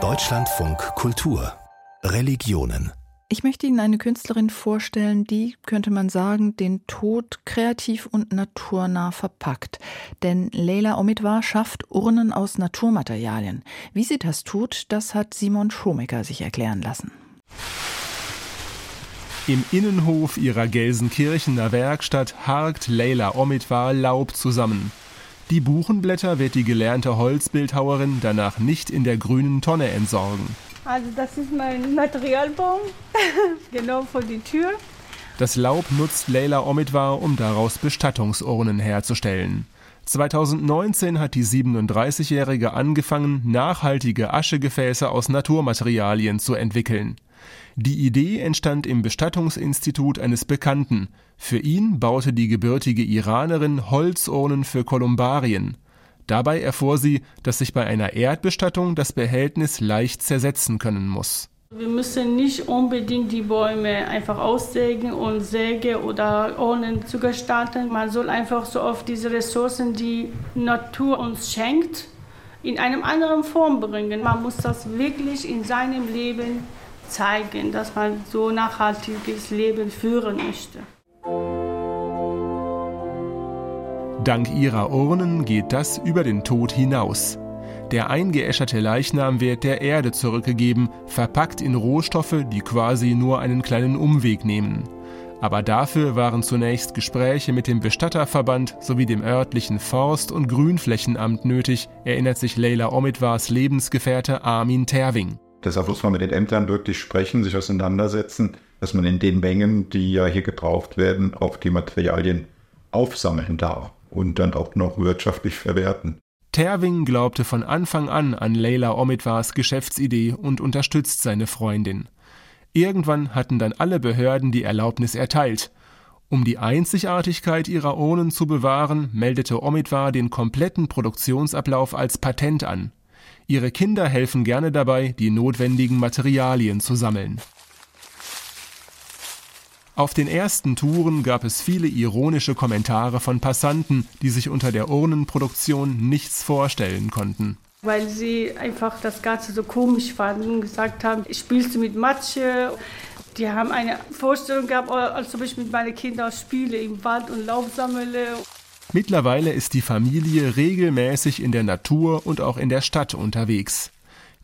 Deutschlandfunk Kultur Religionen ich möchte Ihnen eine Künstlerin vorstellen, die, könnte man sagen, den Tod kreativ und naturnah verpackt. Denn Leila Omidwar schafft Urnen aus Naturmaterialien. Wie sie das tut, das hat Simon Schomecker sich erklären lassen. Im Innenhof ihrer Gelsenkirchener Werkstatt harkt Leila Omidwar Laub zusammen. Die Buchenblätter wird die gelernte Holzbildhauerin danach nicht in der grünen Tonne entsorgen. Also das ist mein Materialbaum, genau vor die Tür. Das Laub nutzt Leila Omidwar, um daraus Bestattungsurnen herzustellen. 2019 hat die 37-Jährige angefangen, nachhaltige Aschegefäße aus Naturmaterialien zu entwickeln. Die Idee entstand im Bestattungsinstitut eines Bekannten. Für ihn baute die gebürtige Iranerin Holzurnen für Kolumbarien. Dabei erfuhr sie, dass sich bei einer Erdbestattung das Behältnis leicht zersetzen können muss. Wir müssen nicht unbedingt die Bäume einfach aussägen und Säge oder Urnen zu gestalten. Man soll einfach so oft diese Ressourcen, die Natur uns schenkt, in einer anderen Form bringen. Man muss das wirklich in seinem Leben zeigen, dass man so nachhaltiges Leben führen möchte. Dank ihrer Urnen geht das über den Tod hinaus. Der eingeäscherte Leichnam wird der Erde zurückgegeben, verpackt in Rohstoffe, die quasi nur einen kleinen Umweg nehmen. Aber dafür waren zunächst Gespräche mit dem Bestatterverband sowie dem örtlichen Forst- und Grünflächenamt nötig, erinnert sich Leila Omidwars Lebensgefährte Armin Terwing. Deshalb muss man mit den Ämtern wirklich sprechen, sich auseinandersetzen, dass man in den Mengen, die ja hier gebraucht werden, auch die Materialien aufsammeln darf und dann auch noch wirtschaftlich verwerten. Terwing glaubte von Anfang an an Leila Omidwars Geschäftsidee und unterstützt seine Freundin. Irgendwann hatten dann alle Behörden die Erlaubnis erteilt. Um die Einzigartigkeit ihrer Urnen zu bewahren, meldete Omidwar den kompletten Produktionsablauf als Patent an. Ihre Kinder helfen gerne dabei, die notwendigen Materialien zu sammeln. Auf den ersten Touren gab es viele ironische Kommentare von Passanten, die sich unter der Urnenproduktion nichts vorstellen konnten. Weil sie einfach das Ganze so komisch fanden und gesagt haben, spielst du mit Matsche? Die haben eine Vorstellung gehabt, als ob ich mit meinen Kindern spiele im Wald und Laub sammle. Mittlerweile ist die Familie regelmäßig in der Natur und auch in der Stadt unterwegs.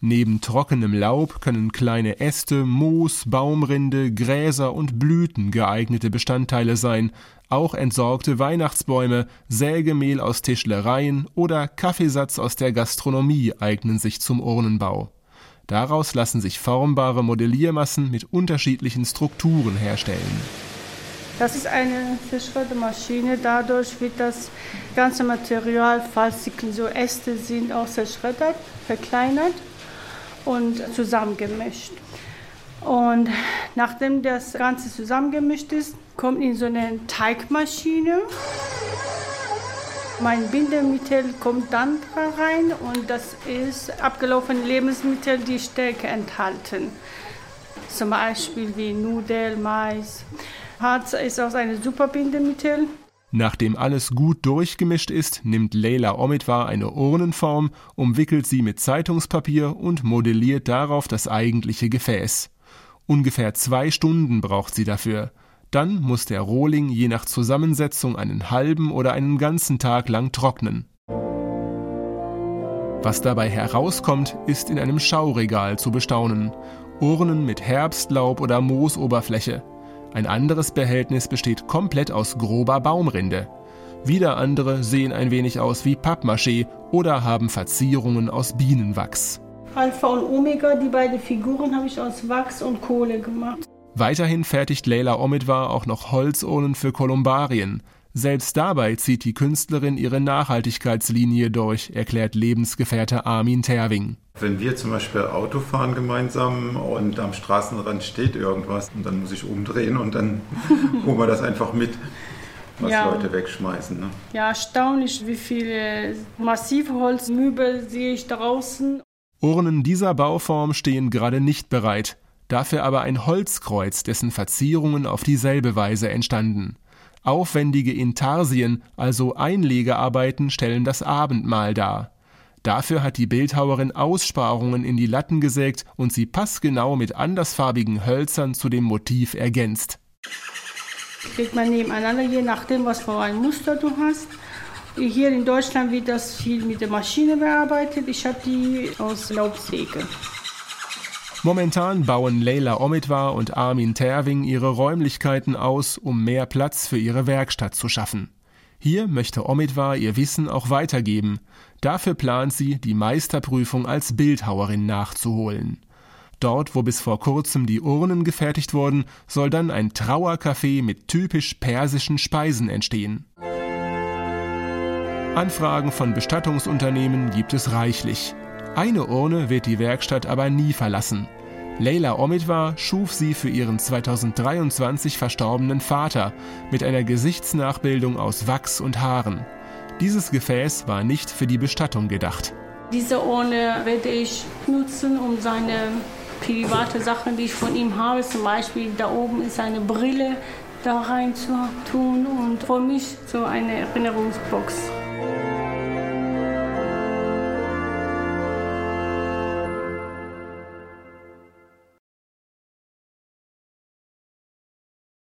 Neben trockenem Laub können kleine Äste, Moos, Baumrinde, Gräser und Blüten geeignete Bestandteile sein, auch entsorgte Weihnachtsbäume, Sägemehl aus Tischlereien oder Kaffeesatz aus der Gastronomie eignen sich zum Urnenbau. Daraus lassen sich formbare Modelliermassen mit unterschiedlichen Strukturen herstellen. Das ist eine Zerschreddermaschine. Dadurch wird das ganze Material, falls so Äste sind, auch zerschreddert, verkleinert und zusammengemischt. Und nachdem das Ganze zusammengemischt ist, kommt in so eine Teigmaschine. Mein Bindemittel kommt dann rein und das ist abgelaufene Lebensmittel, die Stärke enthalten. Zum Beispiel wie Nudeln, Mais. Harz ist auch ein super Bindemittel. Nachdem alles gut durchgemischt ist, nimmt Leila Omidwar eine Urnenform, umwickelt sie mit Zeitungspapier und modelliert darauf das eigentliche Gefäß. Ungefähr zwei Stunden braucht sie dafür. Dann muss der Rohling je nach Zusammensetzung einen halben oder einen ganzen Tag lang trocknen. Was dabei herauskommt, ist in einem Schauregal zu bestaunen. Urnen mit Herbstlaub oder Moosoberfläche. Ein anderes Behältnis besteht komplett aus grober Baumrinde. Wieder andere sehen ein wenig aus wie Pappmaché oder haben Verzierungen aus Bienenwachs. Alpha und Omega, die beiden Figuren habe ich aus Wachs und Kohle gemacht. Weiterhin fertigt Leila Omidwar auch noch Holzurnen für Kolumbarien. Selbst dabei zieht die Künstlerin ihre Nachhaltigkeitslinie durch, erklärt Lebensgefährte Armin Terwing. Wenn wir zum Beispiel Auto fahren gemeinsam und am Straßenrand steht irgendwas und dann muss ich umdrehen und dann holen wir das einfach mit, was ja. Leute wegschmeißen. Ne? Ja, erstaunlich, wie viele Massivholzmöbel sehe ich draußen. Urnen dieser Bauform stehen gerade nicht bereit, dafür aber ein Holzkreuz, dessen Verzierungen auf dieselbe Weise entstanden. Aufwendige Intarsien, also Einlegearbeiten, stellen das Abendmahl dar. Dafür hat die Bildhauerin Aussparungen in die Latten gesägt und sie passgenau mit andersfarbigen Hölzern zu dem Motiv ergänzt. Legt man nebeneinander, je nachdem, was für ein Muster du hast. Hier in Deutschland wird das viel mit der Maschine bearbeitet. Ich habe die aus Laubsäge. Momentan bauen Leila Omitwar und Armin Terwing ihre Räumlichkeiten aus, um mehr Platz für ihre Werkstatt zu schaffen. Hier möchte Omitwar ihr Wissen auch weitergeben. Dafür plant sie, die Meisterprüfung als Bildhauerin nachzuholen. Dort, wo bis vor kurzem die Urnen gefertigt wurden, soll dann ein Trauercafé mit typisch persischen Speisen entstehen. Anfragen von Bestattungsunternehmen gibt es reichlich. Eine Urne wird die Werkstatt aber nie verlassen. Leila Omidwar schuf sie für ihren 2023 verstorbenen Vater mit einer Gesichtsnachbildung aus Wachs und Haaren. Dieses Gefäß war nicht für die Bestattung gedacht. Diese Urne werde ich nutzen, um seine private Sachen, die ich von ihm habe, zum Beispiel da oben ist eine Brille, da rein zu tun und für mich so eine Erinnerungsbox.